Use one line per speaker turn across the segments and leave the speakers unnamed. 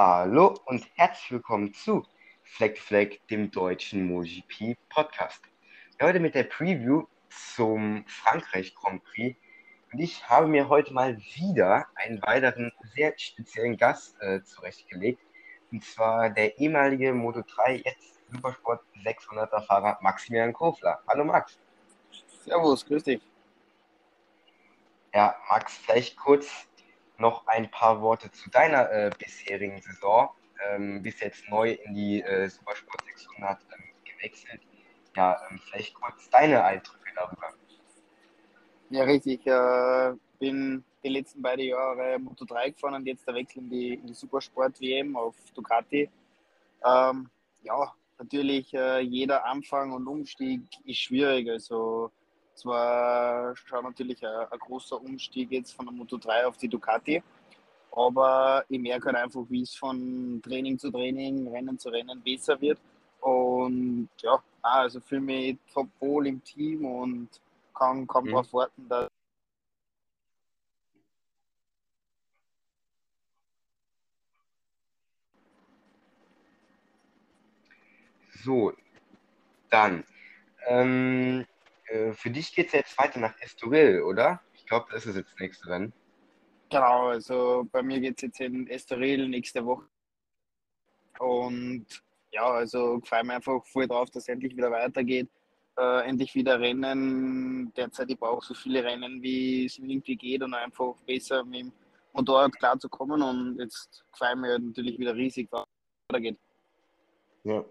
Hallo und herzlich willkommen zu Fleck Fleck, dem deutschen MotoGP Podcast. Heute mit der Preview zum Frankreich Grand Prix. Und ich habe mir heute mal wieder einen weiteren sehr speziellen Gast äh, zurechtgelegt. Und zwar der ehemalige Moto3, jetzt Supersport 600er Fahrer Maximilian Kofler. Hallo Max.
Servus, grüß dich.
Ja, Max, vielleicht kurz noch ein paar Worte zu deiner äh, bisherigen Saison. Ähm, bist jetzt neu in die äh, Supersport 600 ähm, gewechselt. Ja, ähm, vielleicht kurz deine Eindrücke darüber.
Ja, richtig. Ich äh, bin die letzten beiden Jahre Moto 3 gefahren und jetzt der Wechsel in die, in die Supersport WM auf Ducati. Ähm, ja, natürlich äh, jeder Anfang und Umstieg ist schwierig. Also es war schon natürlich ein, ein, großer Umstieg jetzt von der Moto 3 auf die Ducati. Aber ich merke halt einfach, wie es von Training zu Training, Rennen zu Rennen besser wird. Und ja, also fühle mich top wohl im Team und kann, kann mhm. darauf warten, dass
So, dann. Ähm, äh, für dich geht es jetzt weiter nach Estoril, oder? Ich glaube, das ist jetzt das nächste Rennen.
Genau, also bei mir geht es jetzt in Estoril nächste Woche. Und ja, also freue mich einfach voll drauf, dass es endlich wieder weitergeht. Äh, endlich wieder Rennen. Derzeit ich brauche so viele Rennen, wie es irgendwie geht und einfach besser mit dem Motorrad klarzukommen. Und jetzt freue ich mich natürlich wieder riesig, was weitergeht.
Ja,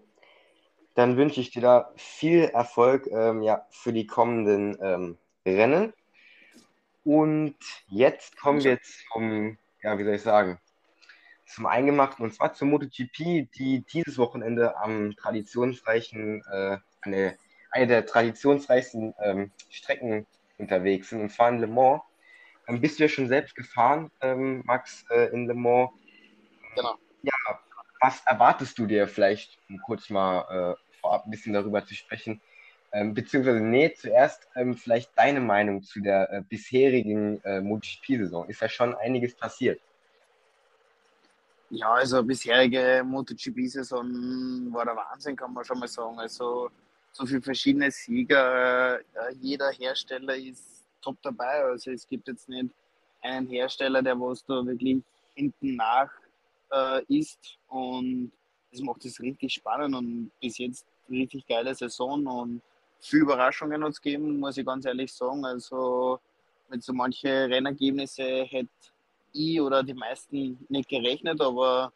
dann wünsche ich dir da viel Erfolg ähm, ja, für die kommenden ähm, Rennen. Und jetzt kommen wir zum, ja, wie soll ich sagen, zum Eingemachten und zwar zur MotoGP, die dieses Wochenende am traditionsreichen, äh, eine, eine der traditionsreichsten ähm, Strecken unterwegs sind und zwar in Le Mans. Ähm, bist du ja schon selbst gefahren, ähm, Max, äh, in Le Mans?
Genau.
Ja, was erwartest du dir vielleicht, um kurz mal äh, vorab ein bisschen darüber zu sprechen. Ähm, beziehungsweise, nee, zuerst ähm, vielleicht deine Meinung zu der äh, bisherigen äh, MotoGP-Saison. Ist ja schon einiges passiert.
Ja, also bisherige MotoGP-Saison war der Wahnsinn, kann man schon mal sagen. Also so viele verschiedene Sieger, äh, jeder Hersteller ist top dabei. Also es gibt jetzt nicht einen Hersteller, der was da wirklich hinten nach äh, ist und das macht es richtig spannend und bis jetzt richtig geile Saison und viele Überraschungen hat es gegeben, muss ich ganz ehrlich sagen. Also mit so manchen Rennergebnisse hätte ich oder die meisten nicht gerechnet, aber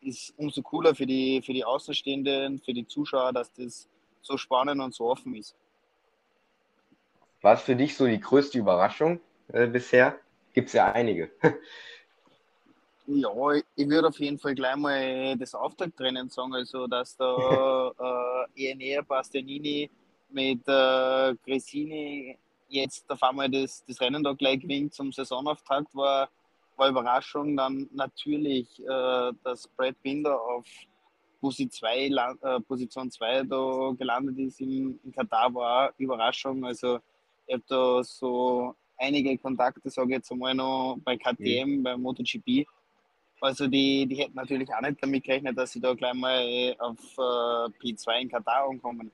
ist umso cooler für die, für die Außenstehenden, für die Zuschauer, dass das so spannend und so offen ist.
War es für dich so die größte Überraschung äh, bisher? Gibt es ja einige.
Ja, ich würde auf jeden Fall gleich mal das Auftaktrennen sagen, also dass da äh, ENR Bastianini mit äh, Gresini jetzt auf einmal das, das Rennen da gleich gewinnt zum Saisonauftakt, war, war Überraschung. Dann natürlich, äh, dass Brad Binder auf Position 2 äh, Position 2 da gelandet ist in, in Katar, war Überraschung. Also ich habe da so einige Kontakte, sage ich jetzt einmal noch bei KTM, mhm. bei MotoGP also die, die hätten natürlich auch nicht damit gerechnet, dass sie da gleich mal auf äh, P2 in Katar ankommen.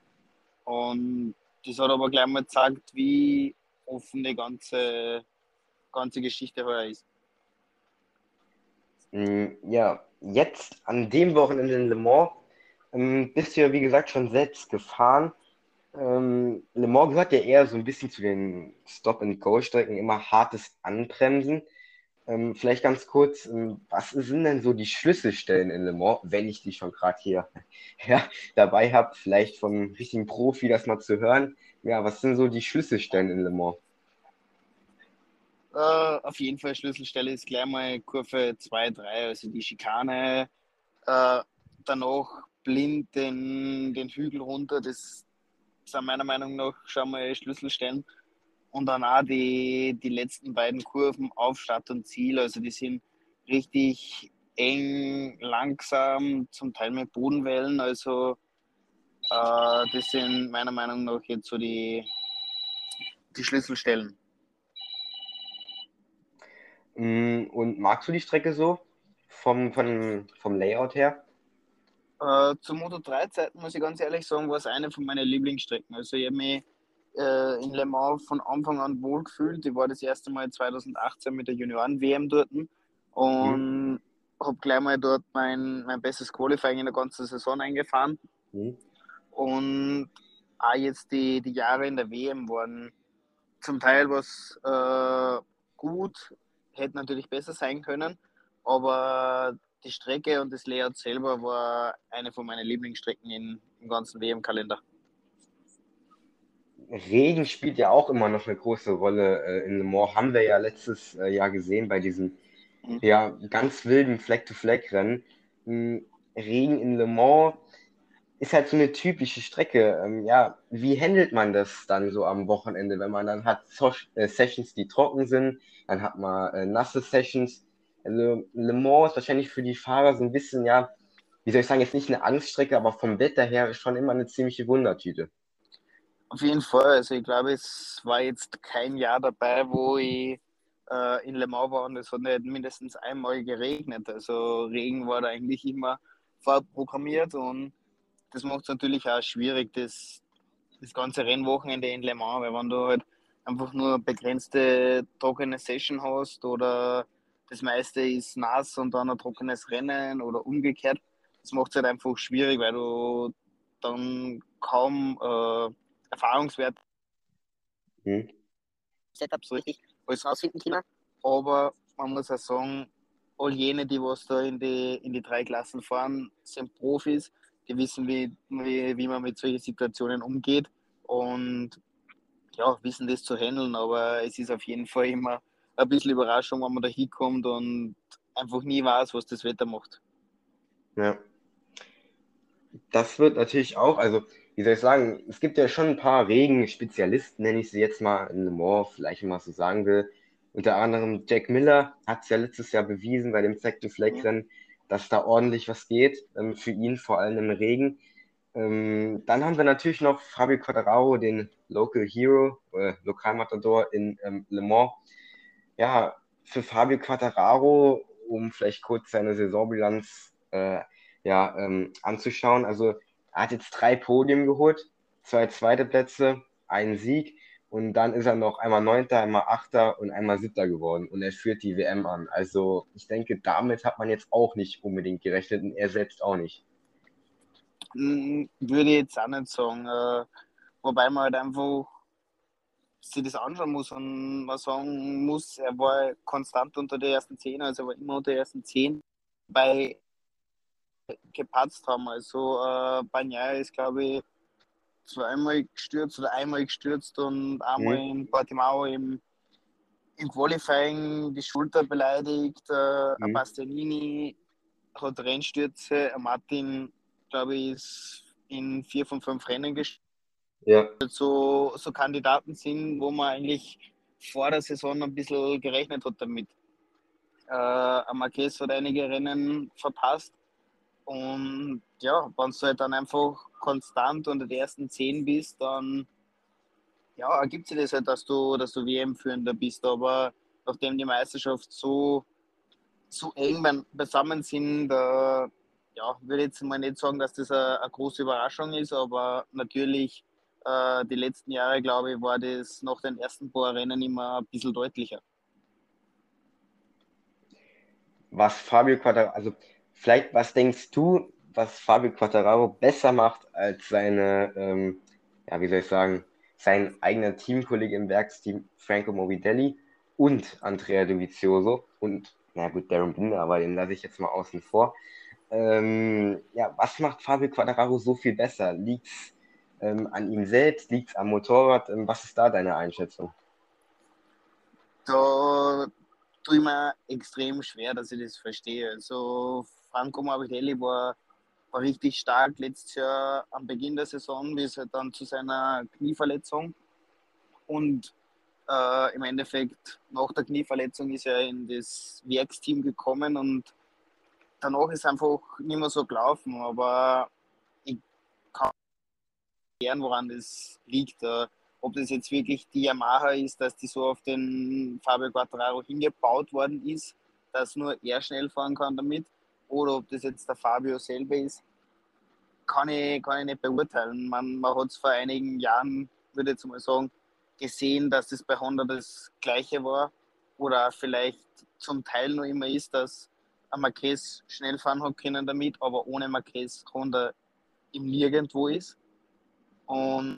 Und das hat aber gleich mal gezeigt, wie offen die ganze, ganze Geschichte heuer ist.
Mm, ja, jetzt an dem Wochenende in Le Mans ähm, bist du ja wie gesagt schon selbst gefahren. Ähm, Le Mans gehört ja eher so ein bisschen zu den Stop-and-Go-Strecken, immer hartes Anbremsen. Ähm, vielleicht ganz kurz, ähm, was sind denn so die Schlüsselstellen in Le Mans, wenn ich die schon gerade hier ja, dabei habe, vielleicht vom richtigen Profi das mal zu hören. Ja, was sind so die Schlüsselstellen in Le Mans?
Äh, auf jeden Fall Schlüsselstelle ist gleich mal Kurve 2, 3, also die Schikane. Äh, danach blind den, den Hügel runter. Das sind meiner Meinung nach schon mal Schlüsselstellen. Und dann auch die, die letzten beiden Kurven auf Start und Ziel. Also die sind richtig eng, langsam, zum Teil mit Bodenwellen. Also äh, das sind meiner Meinung nach jetzt so die, die Schlüsselstellen.
Mm, und magst du die Strecke so vom, vom, vom Layout her?
Äh, zur Moto 3 Zeiten muss ich ganz ehrlich sagen, war es eine von meinen Lieblingsstrecken. Also ich habe mich äh, in Le Mans von Anfang an wohl gefühlt. Ich war das erste Mal 2018 mit der Junioren-WM dort und mhm. habe gleich mal dort mein, mein bestes Qualifying in der ganzen Saison eingefahren. Mhm. Und auch jetzt die, die Jahre in der WM waren zum Teil was äh, gut, hätte natürlich besser sein können, aber die Strecke und das Layout selber war eine von meinen Lieblingsstrecken in, im ganzen WM-Kalender.
Regen spielt ja auch immer noch eine große Rolle äh, in Le Mans. Haben wir ja letztes äh, Jahr gesehen bei diesem mhm. ja, ganz wilden Fleck-to-Fleck-Rennen. Hm, Regen in Le Mans ist halt so eine typische Strecke. Ähm, ja, wie handelt man das dann so am Wochenende, wenn man dann hat so äh, Sessions, die trocken sind, dann hat man äh, nasse Sessions. Also Le Mans ist wahrscheinlich für die Fahrer so ein bisschen, ja, wie soll ich sagen, jetzt nicht eine Angststrecke, aber vom Wetter her schon immer eine ziemliche Wundertüte.
Auf jeden Fall. Also ich glaube, es war jetzt kein Jahr dabei, wo ich äh, in Le Mans war und es hat nicht mindestens einmal geregnet. Also Regen war da eigentlich immer vorprogrammiert und das macht es natürlich auch schwierig, das, das ganze Rennwochenende in Le Mans, weil wenn du halt einfach nur begrenzte trockene Session hast oder das meiste ist nass und dann ein trockenes Rennen oder umgekehrt, das macht es halt einfach schwierig, weil du dann kaum äh, Erfahrungswert hm. Setup so richtig alles rausfinden können. Aber man muss auch sagen, all jene, die was da in die, in die drei Klassen fahren, sind Profis die wissen, wie, wie, wie man mit solchen Situationen umgeht und ja, wissen das zu handeln, aber es ist auf jeden Fall immer ein bisschen Überraschung, wenn man da hinkommt und einfach nie weiß, was das Wetter macht.
Ja. Das wird natürlich auch, also wie soll ich sagen, es gibt ja schon ein paar Regen-Spezialisten, nenne ich sie jetzt mal in Le Mans, vielleicht man so sagen will. Unter anderem Jack Miller hat es ja letztes Jahr bewiesen bei dem Sector Flag Rennen, dass da ordentlich was geht, ähm, für ihn, vor allem im Regen. Ähm, dann haben wir natürlich noch Fabio Quadraro, den Local Hero, äh, Lokalmatador in ähm, Le Mans. Ja, für Fabio Quattararo, um vielleicht kurz seine Saisonbilanz äh, ja, ähm, anzuschauen. Also er hat jetzt drei Podien geholt, zwei zweite Plätze, einen Sieg. Und dann ist er noch einmal Neunter, einmal Achter und einmal Siebter geworden. Und er führt die WM an. Also ich denke, damit hat man jetzt auch nicht unbedingt gerechnet und er selbst auch nicht.
Hm, würde ich jetzt auch nicht sagen. Äh, wobei man halt einfach sich das anschauen muss und man sagen muss, er war konstant unter der ersten Zehn, also er war immer unter der ersten Zehn bei gepatzt haben. Also äh, Banyaya ist, glaube ich, zweimal gestürzt oder einmal gestürzt und einmal mhm. in Portimao im, im Qualifying die Schulter beleidigt. Äh, mhm. Bastianini hat Rennstürze. Martin, glaube ich, ist in vier von fünf Rennen gestürzt. Ja. So, so Kandidaten sind, wo man eigentlich vor der Saison ein bisschen gerechnet hat damit. Äh, Marquez hat einige Rennen verpasst. Und ja, wenn du halt dann einfach konstant unter den ersten zehn bist, dann ja, ergibt sich das halt, dass du, dass du WM-Führender bist. Aber nachdem die Meisterschaft so, so eng beisammen sind, da ja, würde ich jetzt mal nicht sagen, dass das eine, eine große Überraschung ist, aber natürlich äh, die letzten Jahre, glaube ich, war das nach den ersten paar Rennen immer ein bisschen deutlicher.
Was Fabio Quadraro, also vielleicht, was denkst du, was Fabio Quattararo besser macht als seine, ähm, ja, wie soll ich sagen, sein eigener Teamkollege im Werksteam Franco Morbidelli und Andrea Dovizioso und, na gut, Darren Binder, aber den lasse ich jetzt mal außen vor. Ähm, ja, was macht Fabio Quattararo so viel besser? Liegt es ähm, an ihm selbst? Liegt es am Motorrad? Ähm, was ist da deine Einschätzung?
Da tue ich mir extrem schwer, dass ich das verstehe. Also Franco Morbidelli war war richtig stark letztes Jahr am Beginn der Saison, bis halt dann zu seiner Knieverletzung. Und äh, im Endeffekt nach der Knieverletzung ist er in das Werksteam gekommen und danach ist einfach nicht mehr so gelaufen. Aber ich kann nicht woran das liegt. Äh, ob das jetzt wirklich die Yamaha ist, dass die so auf den Fabio Quattraro hingebaut worden ist, dass nur er schnell fahren kann damit, oder ob das jetzt der Fabio selber ist, kann ich, kann ich nicht beurteilen. Man, man hat es vor einigen Jahren, würde ich jetzt mal sagen, gesehen, dass das bei Honda das Gleiche war oder vielleicht zum Teil noch immer ist, dass ein Marquez schnell fahren hat können damit, aber ohne Marquez Honda im Nirgendwo ist. Und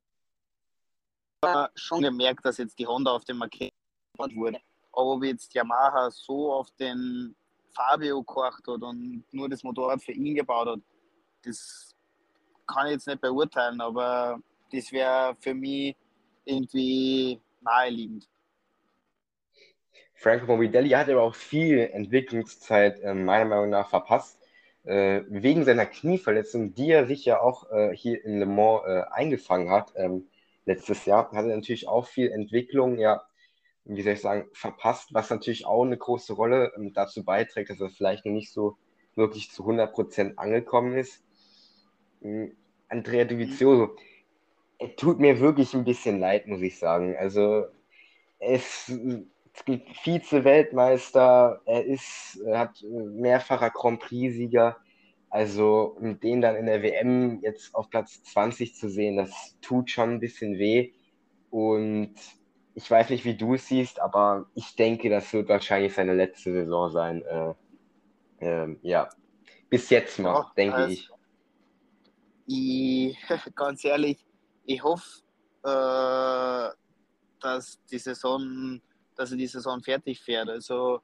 schon gemerkt, dass jetzt die Honda auf dem Marquez wurde. Aber ob jetzt Yamaha so auf den Fabio gekocht hat und nur das Motorrad für ihn gebaut hat, das kann ich jetzt nicht beurteilen, aber das wäre für mich irgendwie naheliegend.
Franco Morbidelli hat aber auch viel Entwicklungszeit äh, meiner Meinung nach verpasst. Äh, wegen seiner Knieverletzung, die er sich ja auch äh, hier in Le Mans äh, eingefangen hat ähm, letztes Jahr, hat er natürlich auch viel Entwicklung, ja, wie soll ich sagen, verpasst, was natürlich auch eine große Rolle ähm, dazu beiträgt, dass er vielleicht noch nicht so wirklich zu 100% angekommen ist. Ähm, Andrea Dovizioso, er tut mir wirklich ein bisschen leid, muss ich sagen. Also, es, es gibt Vize-Weltmeister, er ist, er hat mehrfacher Grand Prix-Sieger. Also, den dann in der WM jetzt auf Platz 20 zu sehen, das tut schon ein bisschen weh. Und ich weiß nicht, wie du es siehst, aber ich denke, das wird wahrscheinlich seine letzte Saison sein. Äh, äh, ja, bis jetzt noch, ja, denke also, ich.
ich. Ganz ehrlich, ich hoffe, äh, dass die Saison, dass er die Saison fertig fährt. Also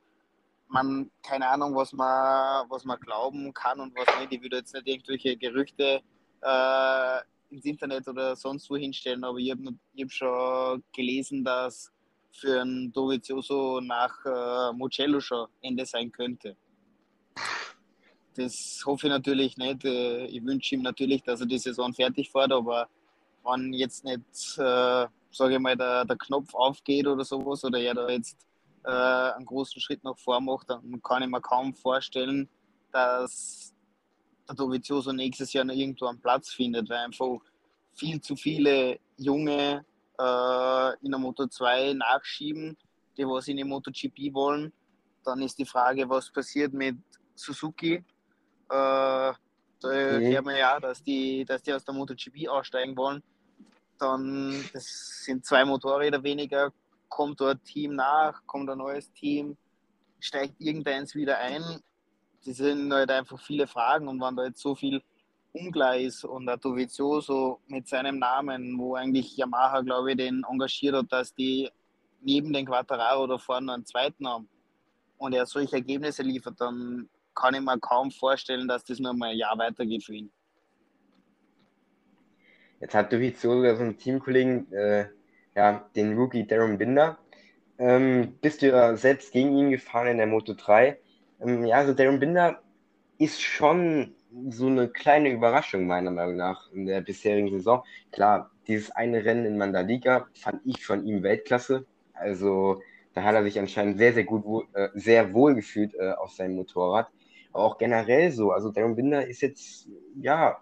man, keine Ahnung, was man, was man glauben kann und was nicht. Ich würde jetzt nicht irgendwelche Gerüchte äh, ins Internet oder sonst wo hinstellen, aber ich habe hab schon gelesen, dass für ein Dovizioso nach äh, Mugello schon Ende sein könnte. Das hoffe ich natürlich nicht. Äh, ich wünsche ihm natürlich, dass er die Saison fertig fährt, aber wenn jetzt nicht, äh, sage ich mal, der, der Knopf aufgeht oder sowas oder er da jetzt äh, einen großen Schritt nach vor macht, dann kann ich mir kaum vorstellen, dass der Dovizioso nächstes Jahr noch irgendwo einen Platz findet, weil einfach viel zu viele Junge äh, in der Moto 2 nachschieben, die was in die MotoGP wollen. Dann ist die Frage, was passiert mit Suzuki. Äh, da okay. hört man ja, dass die, dass die aus der MotoGP aussteigen wollen. Dann das sind zwei Motorräder weniger, kommt dort Team nach, kommt ein neues Team, steigt irgendeins wieder ein. Das sind halt einfach viele Fragen und wenn da jetzt so viel unklar ist und der Dovizioso mit seinem Namen, wo eigentlich Yamaha, glaube ich, den engagiert hat, dass die neben den Quattararo da vorne einen zweiten haben und er solche Ergebnisse liefert, dann kann ich mir kaum vorstellen, dass das noch mal ein Jahr weitergeht für ihn.
Jetzt hat Dovizioso so einen Teamkollegen, äh, ja, den Rookie Darren Binder. Ähm, bist du ja selbst gegen ihn gefahren in der Moto 3? Ähm, ja, also Darren Binder ist schon so eine kleine Überraschung meiner Meinung nach in der bisherigen Saison. Klar, dieses eine Rennen in Mandalika fand ich von ihm Weltklasse. Also da hat er sich anscheinend sehr, sehr gut, äh, sehr wohl gefühlt äh, auf seinem Motorrad. Aber auch generell so. Also Darren Binder ist jetzt, ja,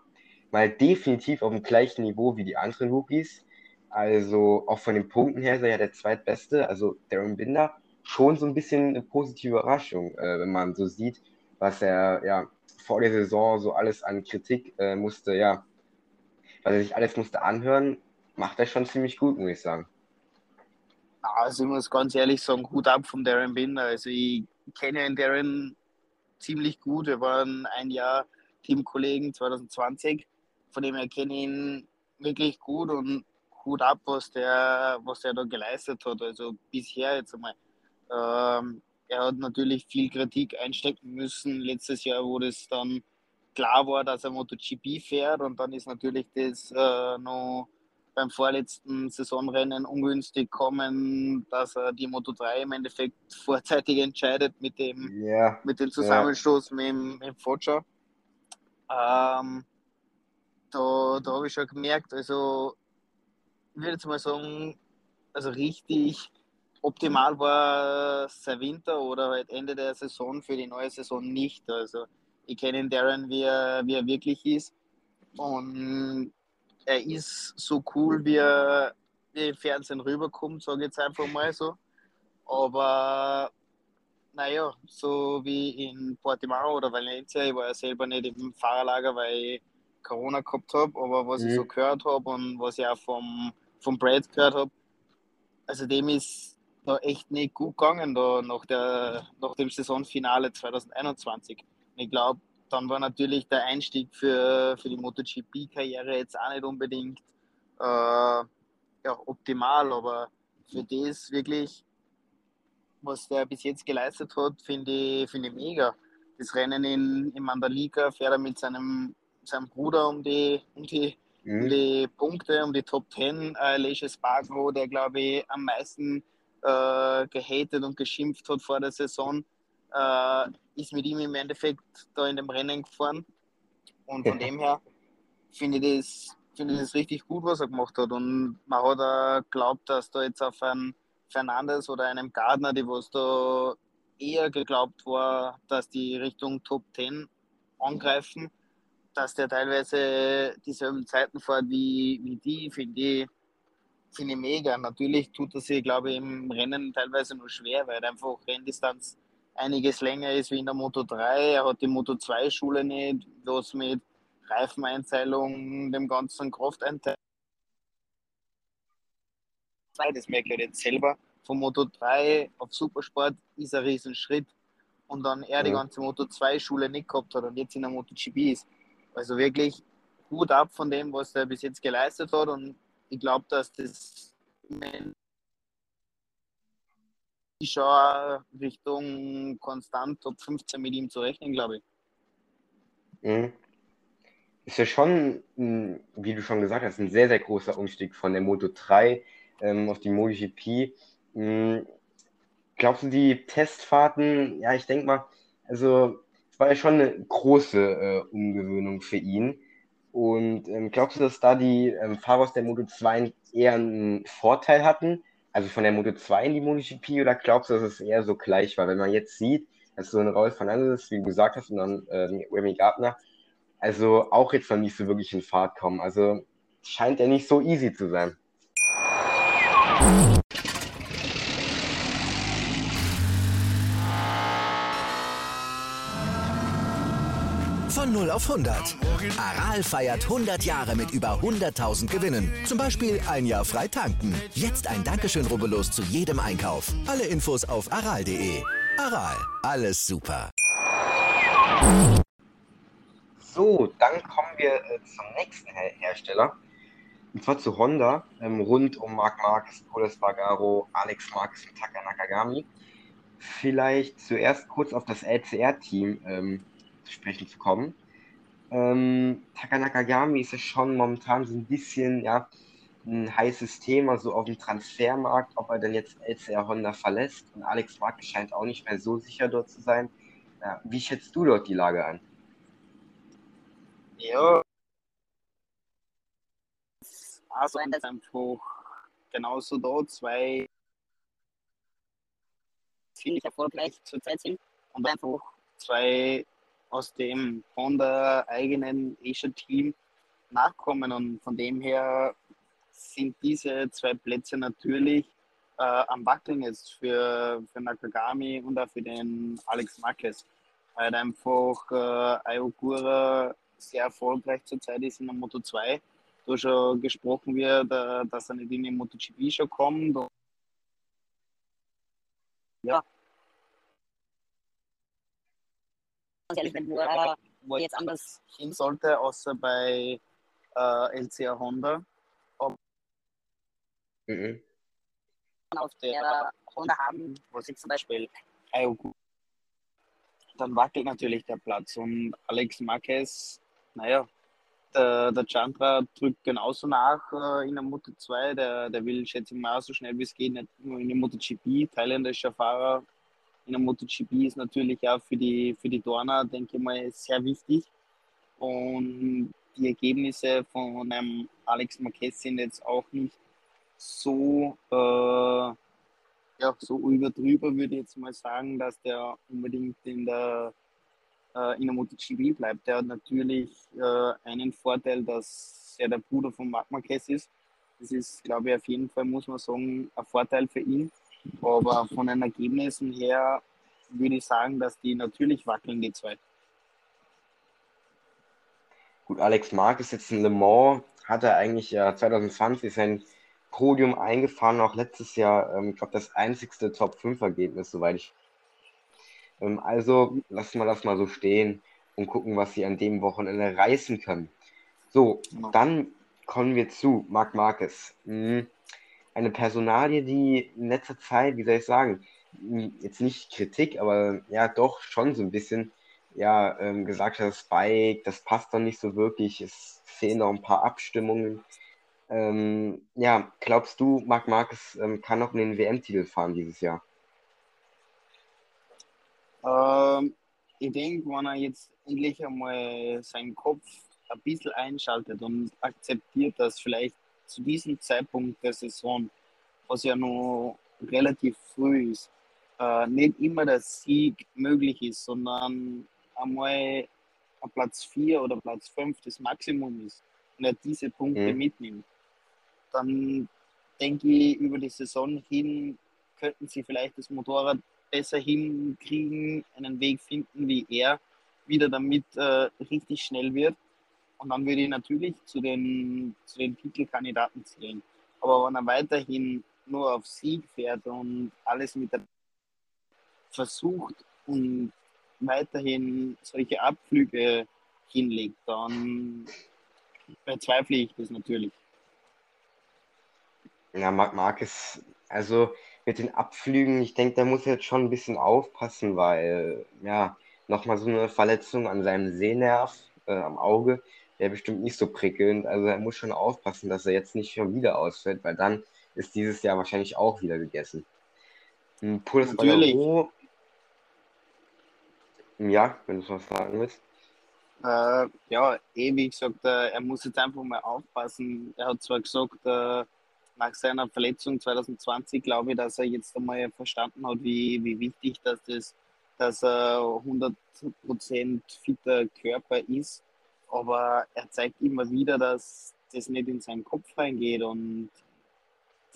mal definitiv auf dem gleichen Niveau wie die anderen Rookies. Also auch von den Punkten her ist er ja der zweitbeste. Also Darren Binder schon so ein bisschen eine positive Überraschung, äh, wenn man so sieht, was er ja vor der Saison so alles an Kritik äh, musste, ja, weil er sich alles musste anhören, macht er schon ziemlich gut, muss ich sagen.
Also ich muss ganz ehrlich sagen, Hut ab von Darren Binder. Also ich kenne den Darren ziemlich gut. Wir waren ein Jahr Teamkollegen 2020. Von dem her kenne ich ihn wirklich gut und Hut ab, was der, was der da geleistet hat. Also bisher jetzt einmal. Ähm, er hat natürlich viel Kritik einstecken müssen letztes Jahr, wo das dann klar war, dass er MotoGP fährt und dann ist natürlich das äh, noch beim vorletzten Saisonrennen ungünstig kommen, dass er die Moto 3 im Endeffekt vorzeitig entscheidet mit dem, yeah, mit dem Zusammenstoß yeah. mit, mit dem Foggia. ähm, da, da habe ich schon gemerkt, also ich würde jetzt mal sagen, also richtig optimal war sein Winter oder halt Ende der Saison für die neue Saison nicht. Also ich kenne Darren, wie er, wie er wirklich ist. Und er ist so cool, wie er, wie im Fernsehen rüberkommt, sage ich jetzt einfach mal so. Aber naja, so wie in Portimao oder Valencia, ich war ja selber nicht im Fahrerlager, weil ich Corona gehabt habe, aber was mhm. ich so gehört habe und was ich auch vom, vom Brad gehört habe, also dem ist da echt nicht gut gegangen da nach, der, nach dem Saisonfinale 2021. ich glaube, dann war natürlich der Einstieg für, für die MotoGP-Karriere jetzt auch nicht unbedingt äh, ja, optimal, aber für das wirklich, was der bis jetzt geleistet hat, finde ich, find ich mega. Das Rennen in, in Mandalika fährt er mit seinem, seinem Bruder um die, um die, mhm. um die Punkte, um die Top 10. Äh, Leische Spargo, der glaube ich am meisten äh, gehatet und geschimpft hat vor der Saison, äh, ist mit ihm im Endeffekt da in dem Rennen gefahren. Und von dem her finde ich, das, find ich das richtig gut, was er gemacht hat. Und man hat auch geglaubt, dass da jetzt auf einen Fernandes oder einem Gardner, die was da eher geglaubt war, dass die Richtung Top 10 angreifen, dass der teilweise dieselben Zeiten fährt wie, wie die, finde ich, find ich mega. Natürlich tut er sich, glaube ich, im Rennen teilweise nur schwer, weil einfach Renndistanz einiges länger ist wie in der Moto 3. Er hat die Moto 2 Schule nicht, was mit Reifeneinteilung, dem ganzen Krafteinteilung. Das merke ich jetzt selber. Von Moto 3 auf Supersport ist ein Riesenschritt. Und dann er die ganze Moto 2 Schule nicht gehabt hat und jetzt in der MotoGP ist. Also wirklich gut ab von dem, was er bis jetzt geleistet hat. Und ich glaube, dass das schon Richtung konstant Top 15 mit ihm zu rechnen, glaube ich.
Mhm. Ist ja schon, wie du schon gesagt hast, ein sehr, sehr großer Umstieg von der Moto 3 ähm, auf die MotoGP. Mhm. Glaubst du, die Testfahrten, ja, ich denke mal, also es war ja schon eine große äh, Umgewöhnung für ihn. Und ähm, glaubst du, dass da die ähm, Fahrer aus der Moto 2 eher einen Vorteil hatten, also von der Moto 2 in die MotoGP oder glaubst du, dass es eher so gleich war? Wenn man jetzt sieht, dass so ein Rolf Fernandes, wie du gesagt hast, und dann äh, Remy Gardner, also auch jetzt noch nicht so wirklich in Fahrt kommen. Also scheint ja nicht so easy zu sein.
Auf 100. Aral feiert 100 Jahre mit über 100.000 Gewinnen. Zum Beispiel ein Jahr frei tanken. Jetzt ein Dankeschön, rubbellos zu jedem Einkauf. Alle Infos auf aral.de. Aral, alles super.
So, dann kommen wir äh, zum nächsten Her Hersteller. Und zwar zu Honda, ähm, rund um Marc Marquez, Paul Spargaro, Alex Marquez und Taka Nakagami. Vielleicht zuerst kurz auf das LCR-Team ähm, zu sprechen zu kommen. Ähm, Takanakagami ist ja schon momentan so ein bisschen ja, ein heißes Thema, so auf dem Transfermarkt, ob er denn jetzt LCR Honda verlässt. Und Alex Marquez scheint auch nicht mehr so sicher dort zu sein. Ja, wie schätzt du dort die Lage ein?
Ja, also einfach genauso da zwei ziemlich erfolgreich zurzeit sind und einfach zwei aus dem Honda eigenen Asia-Team nachkommen. Und von dem her sind diese zwei Plätze natürlich äh, am Wackeln jetzt für, für Nakagami und auch für den Alex Marquez. Weil einfach äh, Ayogura sehr erfolgreich zurzeit ist in der Moto 2. Da schon gesprochen wird, äh, dass er nicht in die MotoGP schon kommt. Und ja, ganz ehrlich, wenn äh, wo jetzt anders hin sollte, außer bei äh, LCA Honda. Ob mhm. auf der Honda haben, wo sie zum Beispiel Ayogu, dann wackelt natürlich der Platz und Alex Marquez, naja, der, der Chandra drückt genauso nach äh, in der Moto 2. Der, der will, schätze ich mal, so schnell wie es geht, nicht nur in der MotoGP. Thailändischer Fahrer in der MotoGP ist natürlich auch für die, für die Dorner, denke ich mal, sehr wichtig. Und die Ergebnisse von einem Alex Marquez sind jetzt auch nicht so, äh, ja, so überdrüber, würde ich jetzt mal sagen, dass der unbedingt in der, äh, in der MotoGP bleibt. Der hat natürlich äh, einen Vorteil, dass er der Bruder von Marc Marquez ist. Das ist, glaube ich, auf jeden Fall, muss man sagen, ein Vorteil für ihn. Aber von den Ergebnissen her würde ich sagen, dass die natürlich wackeln, die zwei.
Gut, Alex ist jetzt in Le Mans, hat er eigentlich ja 2020 sein Podium eingefahren, auch letztes Jahr, ähm, ich glaube, das einzigste Top-5-Ergebnis, soweit ich. Ähm, also lassen wir das mal so stehen und gucken, was sie an dem Wochenende reißen können. So, genau. dann kommen wir zu Marc Marquez. Mhm. Eine Personalie, die in letzter Zeit, wie soll ich sagen, jetzt nicht Kritik, aber ja, doch schon so ein bisschen ja, ähm, gesagt hat, Spike, das passt doch nicht so wirklich, es fehlen noch ein paar Abstimmungen. Ähm, ja, glaubst du, Marc Marquez ähm, kann noch den WM-Titel fahren dieses Jahr?
Ähm, ich denke, wenn er jetzt endlich einmal seinen Kopf ein bisschen einschaltet und akzeptiert, dass vielleicht zu diesem Zeitpunkt der Saison, was ja noch relativ früh ist, äh, nicht immer der Sieg möglich ist, sondern einmal ein Platz 4 oder Platz 5 das Maximum ist und er diese Punkte mhm. mitnimmt, dann denke ich, über die Saison hin könnten sie vielleicht das Motorrad besser hinkriegen, einen Weg finden, wie er wieder damit äh, richtig schnell wird. Und dann würde ich natürlich zu den, zu den Titelkandidaten zählen. Aber wenn er weiterhin nur auf Sieg fährt und alles mit der versucht und weiterhin solche Abflüge hinlegt, dann bezweifle ich das natürlich.
Ja, Marc also mit den Abflügen, ich denke, da muss jetzt schon ein bisschen aufpassen, weil ja, nochmal so eine Verletzung an seinem Sehnerv äh, am Auge wäre bestimmt nicht so prickelnd. Also er muss schon aufpassen, dass er jetzt nicht schon wieder ausfällt, weil dann ist dieses Jahr wahrscheinlich auch wieder gegessen. Pulis Natürlich. Bagaro, ja, wenn du was sagen willst.
Äh, ja, eh, wie gesagt, äh, er muss jetzt einfach mal aufpassen. Er hat zwar gesagt, äh, nach seiner Verletzung 2020 glaube ich, dass er jetzt einmal verstanden hat, wie, wie wichtig das ist, dass er 100% fitter Körper ist. Aber er zeigt immer wieder, dass das nicht in seinen Kopf reingeht und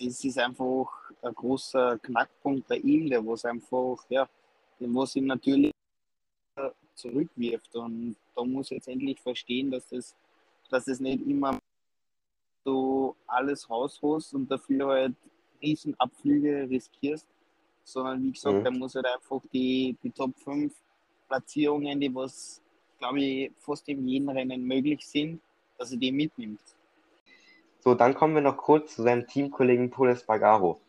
das ist einfach ein großer Knackpunkt bei ihm, der was einfach, ja, was ihm natürlich zurückwirft. Und da muss jetzt endlich verstehen, dass das, dass das nicht immer so alles rausholst und dafür halt Riesenabflüge riskierst, sondern wie gesagt, mhm. da muss halt einfach die, die Top 5 Platzierungen, die was, glaube ich, fast in jedem Rennen möglich sind, dass er die mitnimmt.
So, dann kommen wir noch kurz zu seinem Teamkollegen Poles Bagaro.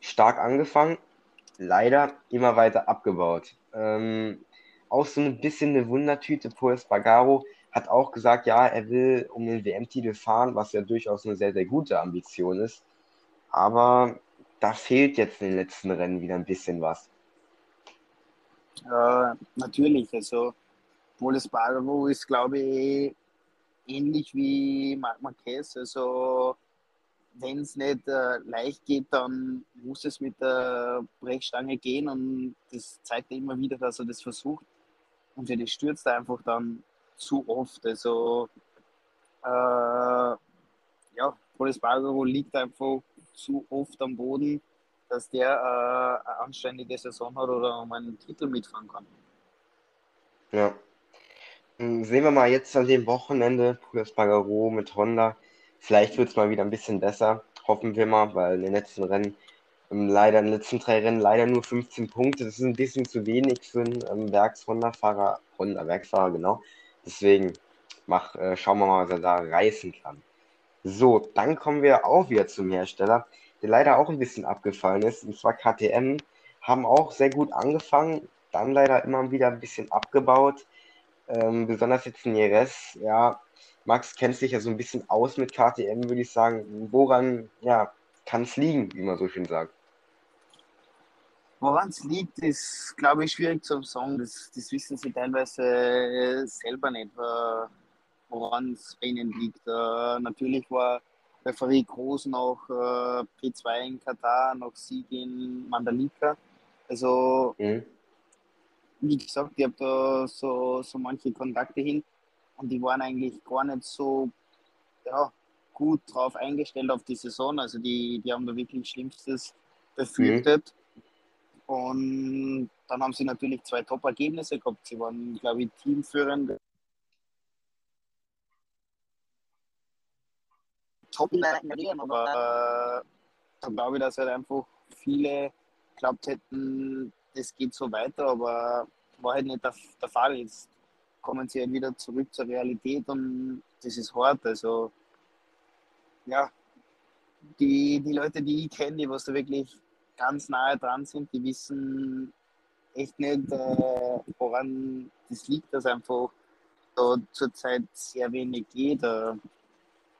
Stark angefangen, leider immer weiter abgebaut. Ähm, auch so ein bisschen eine Wundertüte. Paul Spargaro hat auch gesagt, ja, er will um den WM-Titel fahren, was ja durchaus eine sehr, sehr gute Ambition ist. Aber da fehlt jetzt in den letzten Rennen wieder ein bisschen was.
Äh, natürlich, also Paul Spargaro ist, glaube ich, ähnlich wie Marc Marquez. Also wenn es nicht äh, leicht geht, dann muss es mit der Brechstange gehen und das zeigt er immer wieder, dass er das versucht und der stürzt einfach dann zu oft. Also äh, ja, Polis Bagaro liegt einfach zu oft am Boden, dass der äh, eine anständige Saison hat oder um einen Titel mitfahren kann.
Ja. Hm, sehen wir mal jetzt an dem Wochenende, Polis Bagaro mit Honda. Vielleicht wird es mal wieder ein bisschen besser. Hoffen wir mal, weil in den letzten Rennen ähm, leider in den letzten drei Rennen leider nur 15 Punkte. Das ist ein bisschen zu wenig für einen ähm, Werks-Honda-Fahrer, Honda-Werksfahrer, genau. Deswegen mach, äh, schauen wir mal, was er da reißen kann. So, dann kommen wir auch wieder zum Hersteller, der leider auch ein bisschen abgefallen ist, und zwar KTM. Haben auch sehr gut angefangen, dann leider immer wieder ein bisschen abgebaut. Ähm, besonders jetzt in Jerez, ja, Max kennt sich ja so ein bisschen aus mit KTM, würde ich sagen. Woran ja, kann es liegen, wie man so schön sagt?
Woran es liegt, ist, glaube ich, schwierig zu sagen. Das, das wissen sie teilweise selber nicht. woran es bei ihnen liegt. Äh, natürlich war Referee Groß noch äh, P2 in Katar, noch Sieg in Mandalika. Also, mhm. Wie gesagt, ich habe da so, so manche Kontakte hin und die waren eigentlich gar nicht so ja, gut drauf eingestellt auf die Saison. Also, die, die haben da wirklich Schlimmstes befürchtet. Mhm. Und dann haben sie natürlich zwei Top-Ergebnisse gehabt. Sie waren, glaube ich, teamführend top in der aber da glaube ich, dass halt einfach viele glaubt hätten, das geht so weiter, aber war halt nicht der, der Fall. Jetzt kommen sie halt wieder zurück zur Realität und das ist hart. Also, ja, die, die Leute, die ich kenne, die was da wirklich ganz nahe dran sind, die wissen echt nicht, äh, woran das liegt, dass einfach da zurzeit sehr wenig geht. Äh,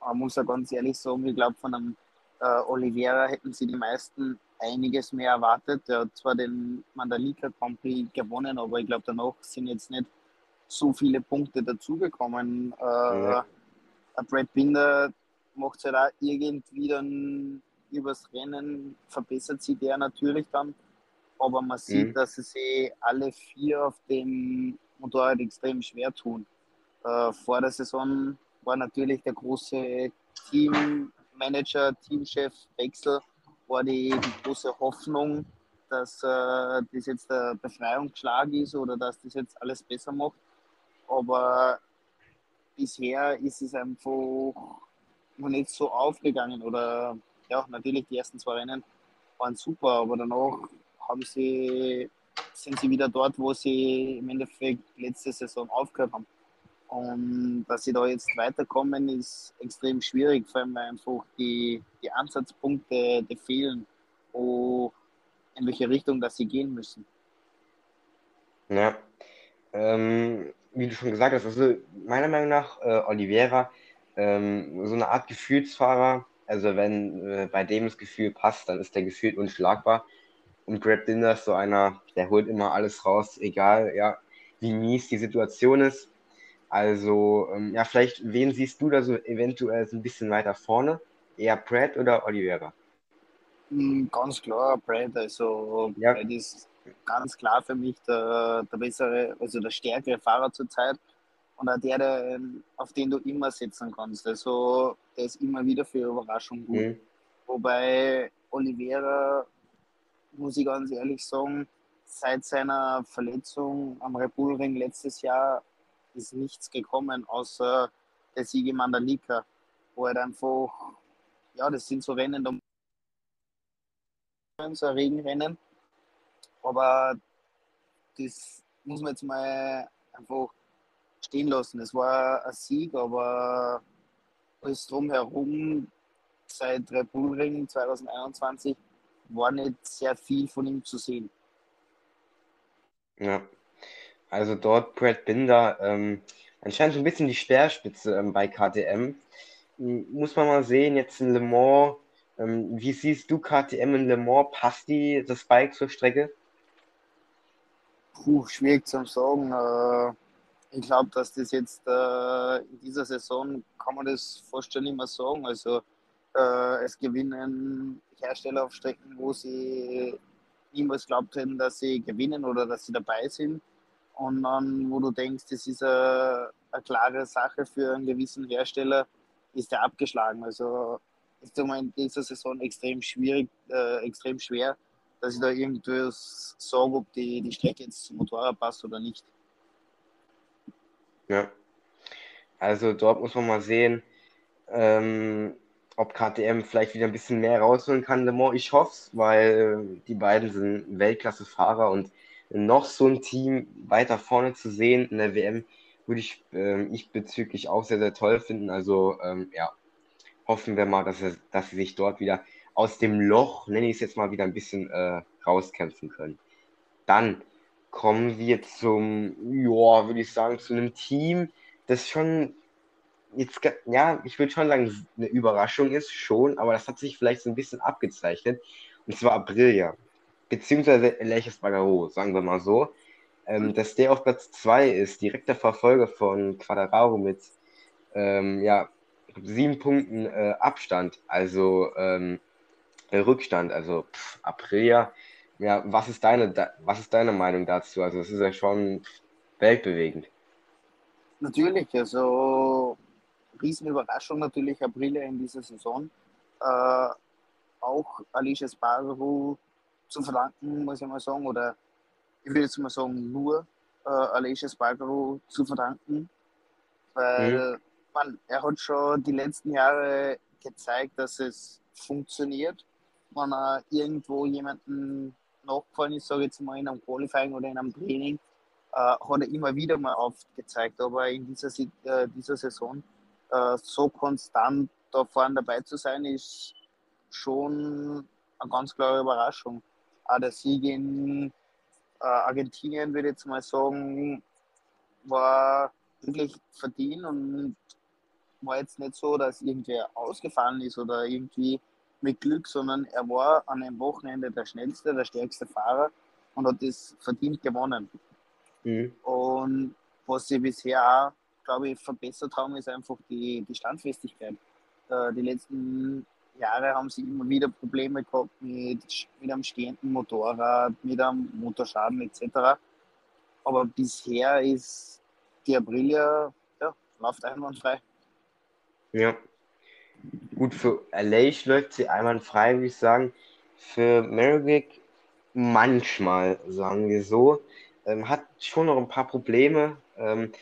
man muss ja ganz ehrlich sagen, ich glaube, von einem äh, Oliveira hätten sie die meisten einiges mehr erwartet. Er hat zwar den Mandalika Grand Prix gewonnen, aber ich glaube, danach sind jetzt nicht so viele Punkte dazugekommen. Äh, ja. Brad Binder macht es halt auch irgendwie dann übers Rennen, verbessert sich der natürlich dann. Aber man sieht, mhm. dass sie sich alle vier auf dem Motorrad extrem schwer tun. Äh, vor der Saison war natürlich der große Teammanager, Teamchef Wechsel, war die, die große Hoffnung, dass äh, das jetzt der Befreiungsschlag ist oder dass das jetzt alles besser macht. Aber bisher ist es einfach noch nicht so aufgegangen. Oder ja, natürlich die ersten zwei Rennen waren super, aber danach haben sie, sind sie wieder dort, wo sie im Endeffekt letzte Saison aufgehört haben. Und dass sie da jetzt weiterkommen, ist extrem schwierig, vor allem weil einfach die, die Ansatzpunkte die fehlen, wo, in welche Richtung dass sie gehen müssen.
Ja, ähm, wie du schon gesagt hast, also meiner Meinung nach äh, Oliveira ähm, so eine Art Gefühlsfahrer. Also wenn äh, bei dem das Gefühl passt, dann ist der gefühlt unschlagbar. Und Grab Dinder ist so einer, der holt immer alles raus, egal ja, wie mies die Situation ist. Also, ähm, ja, vielleicht, wen siehst du da so eventuell so ein bisschen weiter vorne? Eher Brad oder Oliveira?
Hm, ganz klar, Brad. Also, ja. Brad ist ganz klar für mich der, der bessere, also der stärkere Fahrer zurzeit und auch der, der, auf den du immer setzen kannst. Also, der ist immer wieder für Überraschung gut. Mhm. Wobei Oliveira, muss ich ganz ehrlich sagen, seit seiner Verletzung am Red Bull Ring letztes Jahr ist nichts gekommen, außer der Sieg im Mandalika, wo er einfach, ja, das sind so Rennen, so ein Regenrennen, aber das muss man jetzt mal einfach stehen lassen. Es war ein Sieg, aber alles drumherum seit Red Bull Ring 2021 war nicht sehr viel von ihm zu sehen.
Ja, also dort Brad Binder, ähm, anscheinend so ein bisschen die Speerspitze ähm, bei KTM. Muss man mal sehen, jetzt in Le Mans, ähm, wie siehst du KTM in Le Mans? Passt die das Bike zur Strecke?
Puh, schwierig zu sagen. Äh, ich glaube, dass das jetzt äh, in dieser Saison kann man das fast schon nicht sagen. Also äh, es gewinnen Hersteller auf Strecken, wo sie niemals glaubt hätten, dass sie gewinnen oder dass sie dabei sind und dann, wo du denkst, das ist eine, eine klare Sache für einen gewissen Hersteller, ist der abgeschlagen. Also ist in dieser Saison extrem schwierig, äh, extrem schwer, dass ich da irgendwie sage, ob die, die Strecke jetzt zum Motorrad passt oder nicht.
Ja. Also dort muss man mal sehen, ähm, ob KTM vielleicht wieder ein bisschen mehr rausholen kann. Ich hoffe es, weil die beiden sind Weltklasse-Fahrer und noch so ein Team weiter vorne zu sehen in der WM, würde ich, äh, ich bezüglich auch sehr, sehr toll finden. Also ähm, ja, hoffen wir mal, dass, er, dass sie sich dort wieder aus dem Loch, nenne ich es jetzt mal, wieder ein bisschen äh, rauskämpfen können. Dann kommen wir zum, ja, würde ich sagen, zu einem Team, das schon jetzt, ja, ich würde schon sagen, eine Überraschung ist, schon, aber das hat sich vielleicht so ein bisschen abgezeichnet. Und zwar Aprilia beziehungsweise Elias Bagaro, sagen wir mal so, ähm, dass der auf Platz 2 ist, direkter Verfolger von Quadraro mit ähm, ja, sieben Punkten äh, Abstand, also ähm, Rückstand, also pff, Aprilia. Ja, was ist deine, da, was ist deine Meinung dazu? Also es ist ja schon weltbewegend.
Natürlich, also Riesenüberraschung natürlich Aprilia in dieser Saison. Äh, auch Alicia Sparrow zu verdanken, muss ich mal sagen, oder ich würde jetzt mal sagen, nur äh, Alicia Sparrow zu verdanken, weil mhm. man, er hat schon die letzten Jahre gezeigt, dass es funktioniert, wenn er irgendwo jemanden nachgefallen ist, sage ich jetzt mal in einem Qualifying oder in einem Training, äh, hat er immer wieder mal aufgezeigt. Aber in dieser, äh, dieser Saison äh, so konstant da vorne dabei zu sein, ist schon eine ganz klare Überraschung. Der Sieg in äh, Argentinien, würde ich jetzt mal sagen, war wirklich verdient und war jetzt nicht so, dass irgendwer ausgefallen ist oder irgendwie mit Glück, sondern er war an einem Wochenende der schnellste, der stärkste Fahrer und hat das verdient gewonnen. Mhm. Und was sie bisher auch, glaube ich, verbessert haben, ist einfach die, die Standfestigkeit. Äh, die letzten Jahre haben sie immer wieder Probleme gehabt mit, mit einem stehenden Motorrad, mit einem Motorschaden etc. Aber bisher ist die Aprilia, ja, läuft einwandfrei.
Ja. Gut, für LA läuft sie einwandfrei, würde ich sagen. Für Merrick manchmal, sagen wir so. Ähm, hat schon noch ein paar Probleme. Ähm,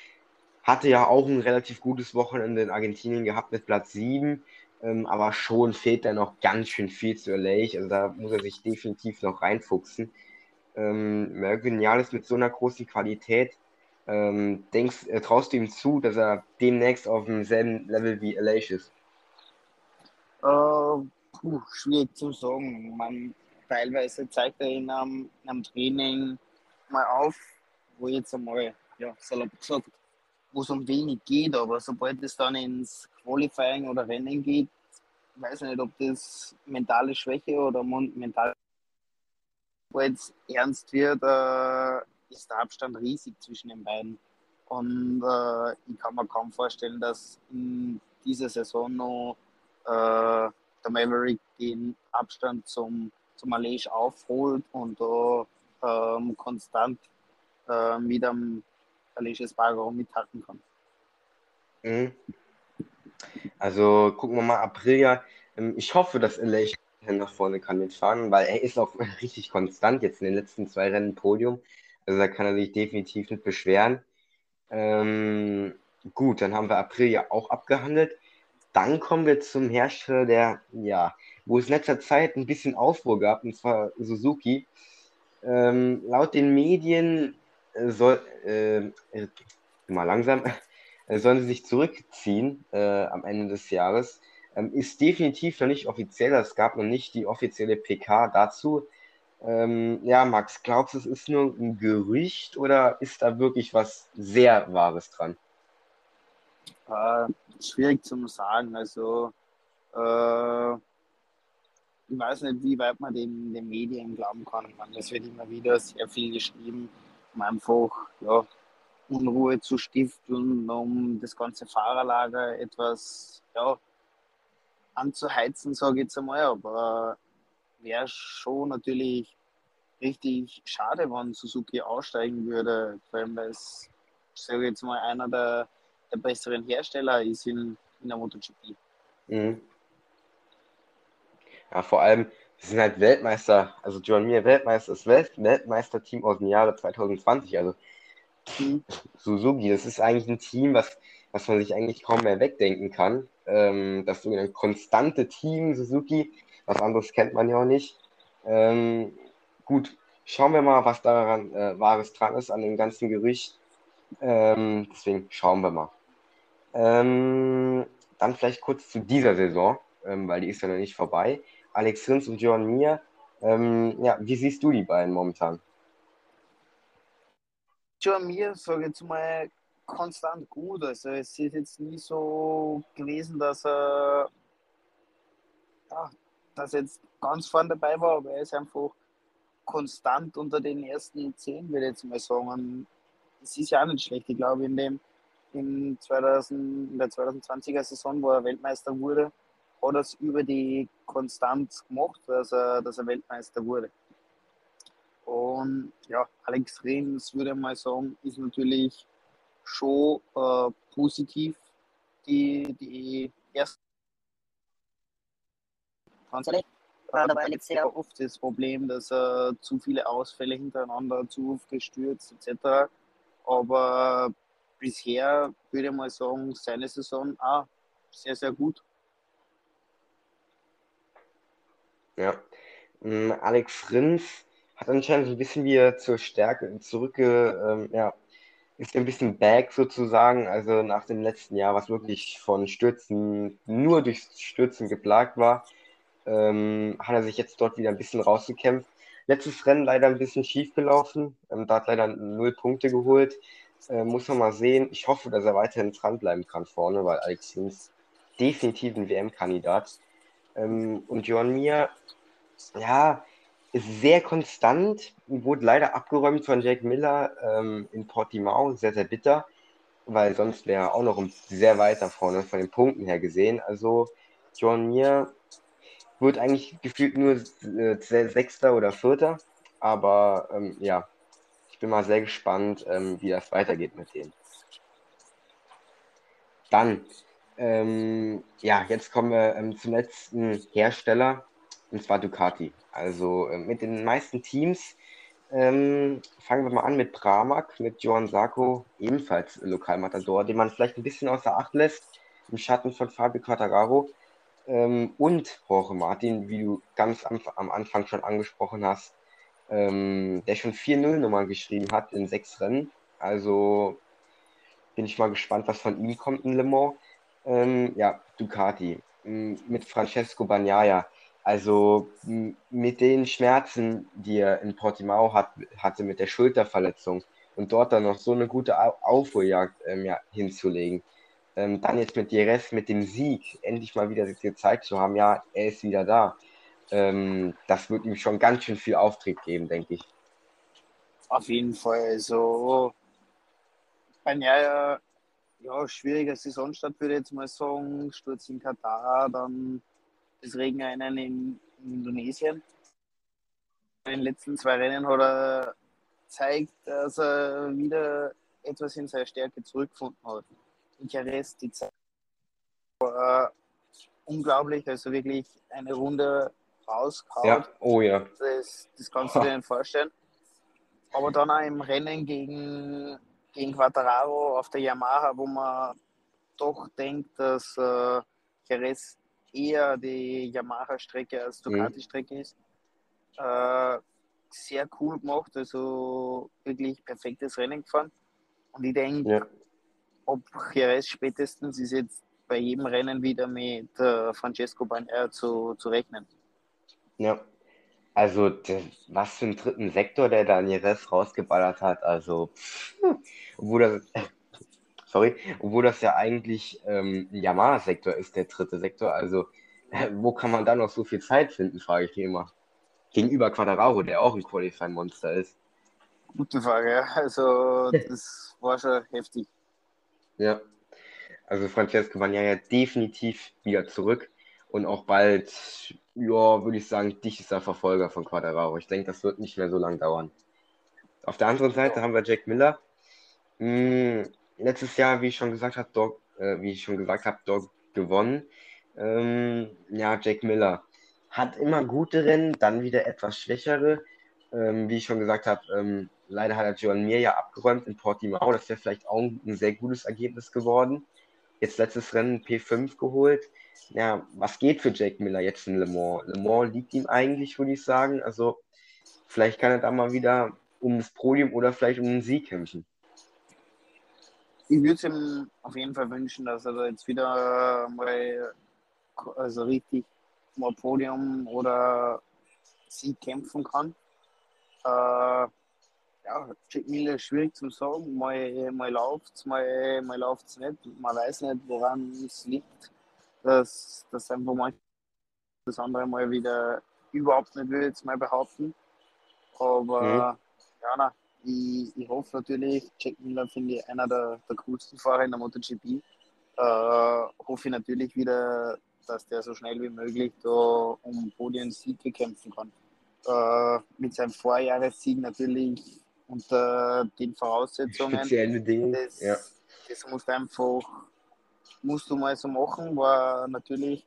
hatte ja auch ein relativ gutes Wochenende in Argentinien gehabt mit Platz 7. Ähm, aber schon fehlt da noch ganz schön viel zu LA. Also da muss er sich definitiv noch reinfuchsen. Ähm, Jales mit so einer großen Qualität, ähm, denkst, äh, traust du ihm zu, dass er demnächst auf demselben Level wie LA ist?
Uh, puh, schwierig zu sagen. Man, teilweise zeigt er einem, in einem Training mal auf, wo jetzt einmal, ja, salopp gesagt, wo es um wenig geht, aber sobald es dann ins Qualifying oder Rennen geht, weiß ich nicht, ob das mentale Schwäche oder mental sobald es ernst wird, äh, ist der Abstand riesig zwischen den beiden. Und äh, ich kann mir kaum vorstellen, dass in dieser Saison noch äh, der Maverick den Abstand zum, zum Alej aufholt und da ähm, konstant äh, mit einem Alej Espargaro mithalten kann.
Mhm. Also gucken wir mal, Aprilia. Ähm, ich hoffe, dass Alej nach vorne kann mitfahren, weil er ist auch richtig konstant jetzt in den letzten zwei Rennen Podium. Also da kann er sich definitiv nicht beschweren. Ähm, gut, dann haben wir Aprilia auch abgehandelt. Dann kommen wir zum Hersteller, der, ja, wo es in letzter Zeit ein bisschen Aufruhr gab, und zwar Suzuki. Ähm, laut den Medien soll, äh, äh, mal langsam, äh, sollen sie sich zurückziehen äh, am Ende des Jahres. Ähm, ist definitiv noch nicht offiziell, es gab noch nicht die offizielle PK dazu. Ähm, ja, Max, glaubst du, es ist nur ein Gerücht oder ist da wirklich was sehr Wahres dran?
Äh, schwierig zu sagen. Also, äh, ich weiß nicht, wie weit man den, den Medien glauben kann. es wird immer wieder sehr viel geschrieben, um einfach ja, Unruhe zu stiften, um das ganze Fahrerlager etwas ja, anzuheizen, sage ich jetzt einmal. Aber wäre schon natürlich richtig schade, wenn Suzuki aussteigen würde, vor allem weil es, sage ich jetzt mal, einer der, der besseren Hersteller ist in, in der MotoGP. Mhm.
Ja, vor allem, sie sind halt Weltmeister, also John Mir Weltmeister, das Weltmeisterteam aus dem Jahre 2020, also mhm. Suzuki, das ist eigentlich ein Team, was, was man sich eigentlich kaum mehr wegdenken kann. Ähm, das sogenannte konstante Team Suzuki, was anderes kennt man ja auch nicht. Ähm, gut, schauen wir mal, was daran äh, Wahres dran ist, an dem ganzen Gerücht. Ähm, deswegen schauen wir mal. Ähm, dann vielleicht kurz zu dieser Saison, ähm, weil die ist ja noch nicht vorbei. Alex Rins und Johan Mir. Ähm, ja, wie siehst du die beiden momentan?
Johan Mir, sage jetzt mal, konstant gut. Also es ist jetzt nie so gewesen, dass er ja, dass jetzt ganz vorne dabei war, aber er ist einfach konstant unter den ersten zehn, würde ich jetzt mal sagen. Es ist ja auch nicht schlecht. Ich glaube, in dem in, 2000, in der 2020er Saison, wo er Weltmeister wurde, hat er es über die Konstanz gemacht, dass er, dass er Weltmeister wurde. Und ja, Alex Rins, würde ich mal sagen, ist natürlich schon äh, positiv. Die, die erste dabei liegt sehr oft das Problem, dass er zu viele Ausfälle hintereinander, zu oft gestürzt etc. Aber bisher würde ich mal sagen, seine Saison auch sehr, sehr gut.
Ja. Mm, Alex Rins hat anscheinend so ein bisschen wieder zur Stärke zurückge, ähm, ja, ist ein bisschen back sozusagen. Also nach dem letzten Jahr, was wirklich von Stürzen, nur durch Stürzen geplagt war, ähm, hat er sich jetzt dort wieder ein bisschen rausgekämpft. Letztes Rennen leider ein bisschen schief gelaufen. Ähm, da hat leider null Punkte geholt. Äh, muss man mal sehen. Ich hoffe, dass er weiterhin dranbleiben kann vorne, weil Alex Rins definitiv ein WM-Kandidat. Ähm, und Johan Mir, ja, ist sehr konstant, wurde leider abgeräumt von Jake Miller ähm, in Portimao, sehr, sehr bitter, weil sonst wäre er auch noch sehr weit da vorne von den Punkten her gesehen. Also John Mir wird eigentlich gefühlt nur äh, Sechster oder Vierter, aber ähm, ja, ich bin mal sehr gespannt, ähm, wie das weitergeht mit denen. Dann, ähm, ja, jetzt kommen wir ähm, zum letzten Hersteller, und zwar Ducati. Also äh, mit den meisten Teams ähm, fangen wir mal an mit Pramac, mit Johan Sarko, ebenfalls Lokalmatador, den man vielleicht ein bisschen außer Acht lässt, im Schatten von Fabio Quattararo. Ähm, und Jorge Martin, wie du ganz am, am Anfang schon angesprochen hast, ähm, der schon 4-0-Nummern geschrieben hat in sechs Rennen. Also bin ich mal gespannt, was von ihm kommt in Le Mans. Ähm, ja, Ducati mit Francesco Bagnaia also mit den Schmerzen, die er in Portimao hat, hatte mit der Schulterverletzung und dort dann noch so eine gute Aufholjagd ähm, ja, hinzulegen. Ähm, dann jetzt mit Jerez, mit dem Sieg, endlich mal wieder gezeigt zu haben, ja, er ist wieder da. Ähm, das wird ihm schon ganz schön viel Auftrieb geben, denke ich.
Auf jeden Fall. Also, Jahr, ja, schwieriger Saisonstart würde ich jetzt mal sagen. Sturz in Katar, dann das Regenrennen in, in Indonesien. In den letzten zwei Rennen hat er gezeigt, dass er wieder etwas in seine Stärke zurückgefunden hat. In Jerez die Zeit war unglaublich, also wirklich eine Runde rausgehauen.
Ja, oh ja.
Das, das kannst du dir nicht vorstellen. Aber dann auch im Rennen gegen, gegen Quattararo auf der Yamaha, wo man doch denkt, dass äh, Jerez eher die Yamaha-Strecke als mhm. Ducati-Strecke ist. Äh, sehr cool gemacht, also wirklich perfektes Rennen gefahren. Und ich denke, ja. ob Jerez spätestens ist jetzt bei jedem Rennen wieder mit äh, Francesco Bagnaia zu, zu rechnen.
Ja, also der, was für einen dritten Sektor der da Jerez rausgeballert hat. Also, obwohl das, sorry, obwohl das ja eigentlich ähm, ein Yamaha-Sektor ist, der dritte Sektor. Also, äh, wo kann man da noch so viel Zeit finden, frage ich mich immer. Gegenüber Quadraro, der auch ein Qualifying-Monster ist.
Gute Frage, ja. Also, das war schon heftig.
Ja. Also, Francesco Bagnaia definitiv wieder zurück und auch bald, ja, würde ich sagen, dichtester Verfolger von Quadraro. Ich denke, das wird nicht mehr so lange dauern. Auf der anderen Seite ja. haben wir Jack Miller. Hm, letztes Jahr, wie ich schon gesagt habe, Dog, äh, wie ich schon gesagt habe, Dog gewonnen. Ähm, ja, Jack Miller hat immer gute Rennen, dann wieder etwas schwächere. Ähm, wie ich schon gesagt habe, ähm, leider hat er John Mir ja abgeräumt in Portimao. Das wäre vielleicht auch ein sehr gutes Ergebnis geworden. Jetzt letztes Rennen P5 geholt. Ja, was geht für Jack Miller jetzt in Le Mans? Le Mans liegt ihm eigentlich, würde ich sagen. Also vielleicht kann er da mal wieder um das Podium oder vielleicht um den Sieg kämpfen
ich würde es ihm auf jeden Fall wünschen, dass er da jetzt wieder mal also richtig mal Podium oder Sieg kämpfen kann. Äh, ja, Jack Miller ist schwierig zu sagen. Mal, mal läuft es, mal, mal läuft es nicht. Man weiß nicht, woran es liegt. Dass, dass einfach mal das andere mal wieder überhaupt nicht will, jetzt mal behaupten. Aber mhm. ja, na, ich, ich hoffe natürlich, Jack Miller finde ich einer der, der coolsten Fahrer in der MotoGP. Äh, hoffe ich natürlich wieder, dass der so schnell wie möglich da um Podium-Siege kämpfen kann. Äh, mit seinem Vorjahressieg natürlich unter den Voraussetzungen.
Speziellen Bedingungen.
Das,
ja.
das musst du einfach, musst du mal so machen, war natürlich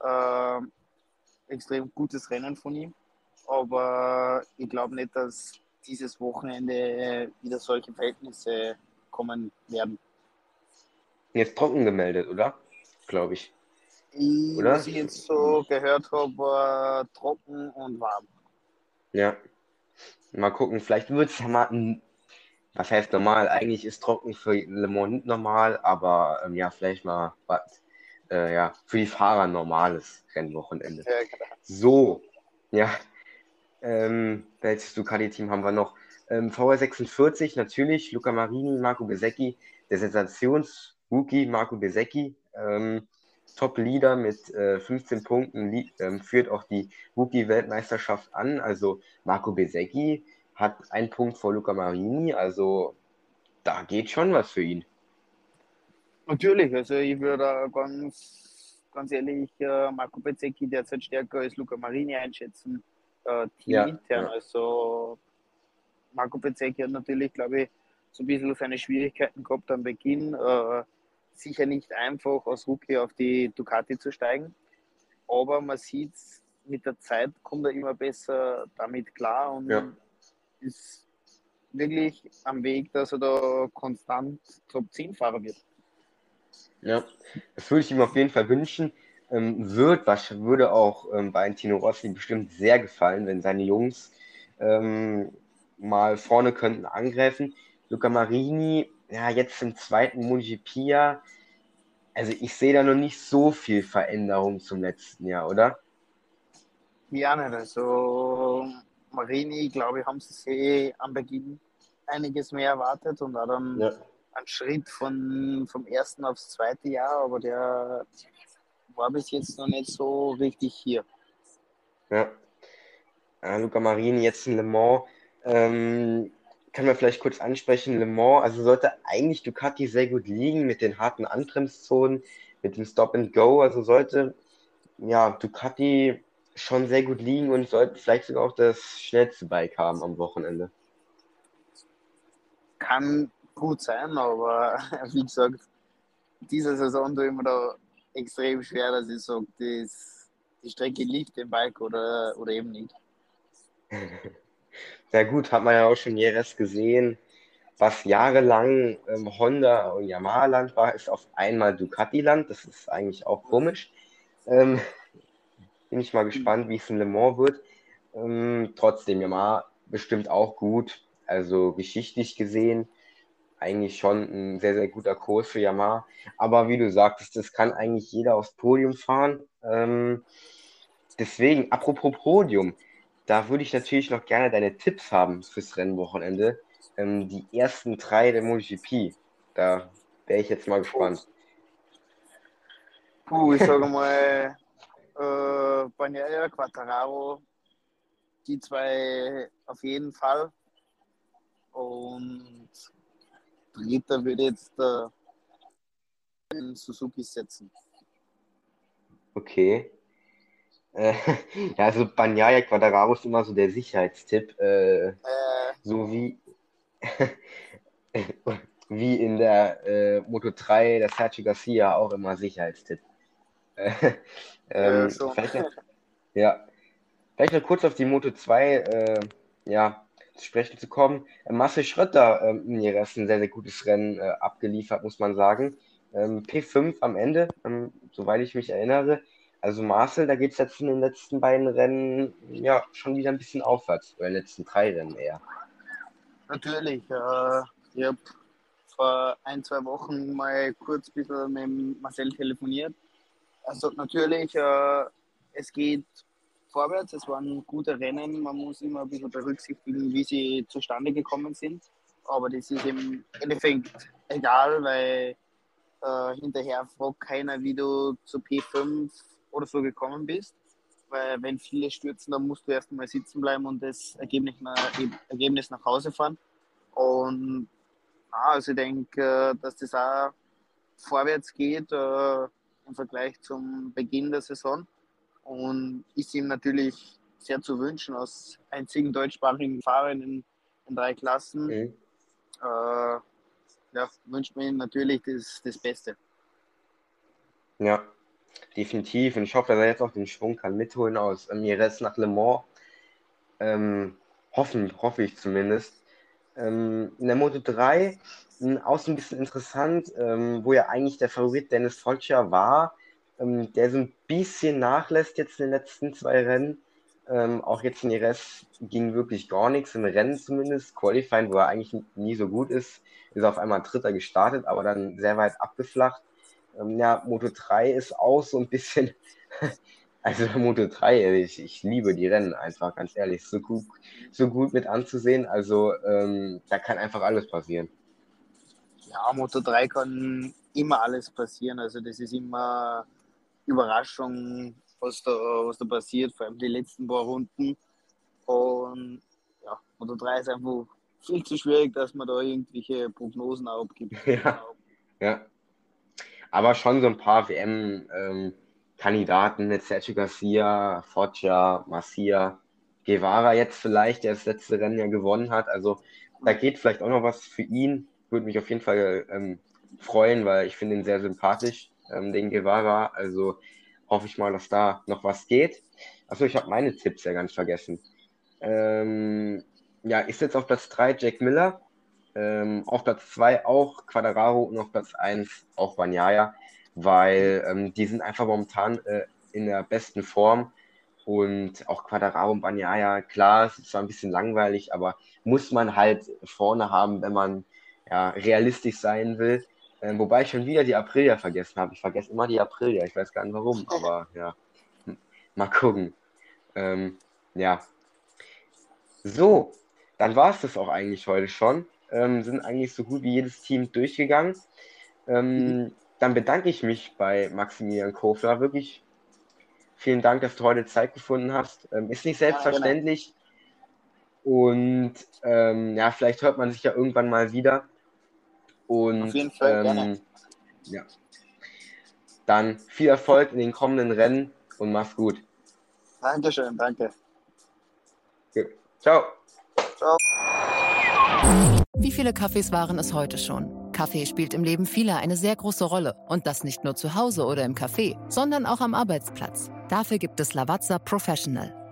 äh, extrem gutes Rennen von ihm. Aber ich glaube nicht, dass dieses Wochenende wieder solche Verhältnisse kommen werden.
Jetzt trocken gemeldet, oder? Glaube ich.
ich.
Oder?
Was ich jetzt so gehört habe, war trocken und warm.
Ja. Mal gucken, vielleicht wird es ja mal ein, was heißt normal? Eigentlich ist trocken für Le Mans nicht normal, aber ähm, ja, vielleicht mal was, äh, ja, für die Fahrer normales Rennwochenende.
Ja, genau.
So, ja. Ähm, welches Ducati-Team haben wir noch? Ähm, VR46 natürlich, Luca Marini, Marco Besecchi, der Sensations-Rookie Marco Besecchi, ähm, Top-Leader mit äh, 15 Punkten, ähm, führt auch die Rookie-Weltmeisterschaft an. Also Marco Besecchi hat einen Punkt vor Luca Marini, also da geht schon was für ihn.
Natürlich, also ich würde ganz, ganz ehrlich äh, Marco Bezzecchi derzeit stärker als Luca Marini einschätzen, äh,
Ja,
teamintern.
ja.
Also Marco Bezzecchi hat natürlich, glaube ich, so ein bisschen seine Schwierigkeiten gehabt am Beginn. Äh, sicher nicht einfach als Rookie auf die Ducati zu steigen, aber man sieht mit der Zeit kommt er immer besser damit klar und
Ja.
ist wirklich am Weg, dass er da konstant Top 10 Fahrer wird.
Ja, das würde ich ihm auf jeden Fall wünschen. Ähm, wird, was würde auch ähm, bei Tino Rossi bestimmt sehr gefallen, wenn seine Jungs ähm, mal vorne könnten angreifen. Luca Marini, ja, jetzt im zweiten MotoGP-Jahr, also ich sehe da noch nicht so viel Veränderung zum letzten Jahr, oder?
Ja, nicht. Also Marini, glaube ich, haben sie sich am Beginn einiges mehr erwartet und auch dann
Ja.
einen Schritt von, vom ersten aufs zweite Jahr, aber der war bis jetzt noch nicht so richtig hier.
Ja. Äh, Luca Marini jetzt in Le Mans. Ähm, kann man vielleicht kurz ansprechen, Le Mans, also sollte eigentlich Ducati sehr gut liegen mit den harten Anbremszonen, mit dem Stop and Go, also sollte ja Ducati schon sehr gut liegen und sollte vielleicht sogar auch das schnellste Bike haben am Wochenende.
Kann gut sein, aber wie gesagt, diese Saison tue ich mir da extrem schwer, dass ich sage, das, die Strecke liegt dem Bike oder, oder eben nicht.
Ja gut, hat man ja auch schon Jerez gesehen, was jahrelang ähm, Honda und Yamaha-Land war, ist auf einmal Ducati-Land. Das ist eigentlich auch komisch. Ähm, bin ich mal gespannt, wie es in Le Mans wird. Ähm, trotzdem, Yamaha bestimmt auch gut. Also geschichtlich gesehen, eigentlich schon ein sehr, sehr guter Kurs für Yamaha. Aber wie du sagtest, das kann eigentlich jeder aufs Podium fahren. Ähm, deswegen, apropos Podium, da würde ich natürlich noch gerne deine Tipps haben fürs Rennwochenende. Ähm, die ersten drei der MotoGP. Da wäre ich jetzt mal gespannt.
Puh, ich sage mal, äh, Bagnaia, Quattararo, die zwei auf jeden Fall. Und dritter würde jetzt in Suzuki setzen.
Okay. Äh, ja, also Bagnaia Quadraro ist immer so der Sicherheitstipp. Äh,
Äh,
so wie, wie in der äh, Moto 3 der Sergio Garcia auch immer Sicherheitstipp. Äh, ähm,
äh,
vielleicht noch, ja, vielleicht noch kurz auf die Moto 2 äh, ja, sprechen zu kommen. Äh, Marcel Schrötter ähm, in ihrer ein sehr, sehr gutes Rennen äh, abgeliefert, muss man sagen. Ähm, P5 am Ende, ähm, soweit ich mich erinnere. Also Marcel, da geht es jetzt in den letzten beiden Rennen ja schon wieder ein bisschen aufwärts, oder in den letzten drei Rennen eher.
Natürlich. Äh, ich habe vor ein, zwei Wochen mal kurz ein bisschen mit Marcel telefoniert. Also natürlich, äh, es geht vorwärts, es waren gute Rennen, man muss immer ein bisschen berücksichtigen, wie sie zustande gekommen sind. Aber das ist im Endeffekt egal, weil äh, hinterher fragt keiner, wie du zu P5 oder so gekommen bist. Weil wenn viele stürzen, dann musst du erst mal sitzen bleiben und das Ergebnis nach, Ergebnis nach Hause fahren. Und also ich denke, dass das auch vorwärts geht äh, im Vergleich zum Beginn der Saison. Und ist ihm natürlich sehr zu wünschen, als einzigen deutschsprachigen Fahrer in, in drei Klassen. Mhm. Äh, ja, wünscht mir natürlich das, das Beste.
Ja, definitiv. Und ich hoffe, dass er jetzt auch den Schwung kann mitholen aus Mires nach Le Mans. Ähm, hoffen, hoffe ich zumindest. Ähm, in der Moto 3 auch so ein bisschen interessant, ähm, wo ja eigentlich der Favorit Dennis Folcher war, ähm, der so ein bisschen nachlässt jetzt in den letzten zwei Rennen. Ähm, auch jetzt in Ires ging wirklich gar nichts, im Rennen zumindest. Qualifying, wo er eigentlich nie so gut ist, ist auf einmal Dritter gestartet, aber dann sehr weit abgeflacht. Ähm, ja, Moto 3 ist auch so ein bisschen, also Moto 3, ich, ich liebe die Rennen einfach, ganz ehrlich, so gut, so gut mit anzusehen. Also ähm, da kann einfach alles passieren.
Ja, Moto 3 kann immer alles passieren. Also das ist immer Überraschung, was da, was da passiert, vor allem die letzten paar Runden. Und ja, Moto 3 ist einfach viel zu schwierig, dass man da irgendwelche Prognosen abgibt.
Ja, ja. Aber schon so ein paar WM-Kandidaten mit Sergio Garcia, Foggia, Masia, Guevara jetzt vielleicht, der das letzte Rennen ja gewonnen hat. Also da geht vielleicht auch noch was für ihn. Würde mich auf jeden Fall ähm, freuen, weil ich finde ihn sehr sympathisch, ähm, den Guevara. Also hoffe ich mal, dass da noch was geht. Achso, ich habe meine Tipps ja ganz vergessen. Ähm, ja, ist jetzt auf Platz 3 Jack Miller. Ähm, auf Platz 2 auch Quadraro und auf Platz 1 auch Banyaya, weil ähm, die sind einfach momentan äh, in der besten Form. Und auch Quadraro und Banyaya, klar, es ist zwar ein bisschen langweilig, aber muss man halt vorne haben, wenn man ja, realistisch sein will. Ähm, wobei ich schon wieder die Aprilia vergessen habe. Ich vergesse immer die Aprilia. Ich weiß gar nicht warum, aber ja. Mal gucken. Ähm, ja. So, dann war es das auch eigentlich heute schon. Ähm, sind eigentlich so gut wie jedes Team durchgegangen. Ähm, mhm. Dann bedanke ich mich bei Maximilian Kofler. Wirklich vielen Dank, dass du heute Zeit gefunden hast. Ähm, ist nicht selbstverständlich. Ja, genau. Und ähm, ja, vielleicht hört man sich ja irgendwann mal wieder. Und, Auf jeden Fall, ähm, gerne. Ja. Dann viel Erfolg in den kommenden Rennen und mach's gut.
Dankeschön, danke.
Okay. Ciao. Ciao.
Wie viele Kaffees waren es heute schon? Kaffee spielt im Leben vieler eine sehr große Rolle. Und das nicht nur zu Hause oder im Café, sondern auch am Arbeitsplatz. Dafür gibt es Lavazza Professional.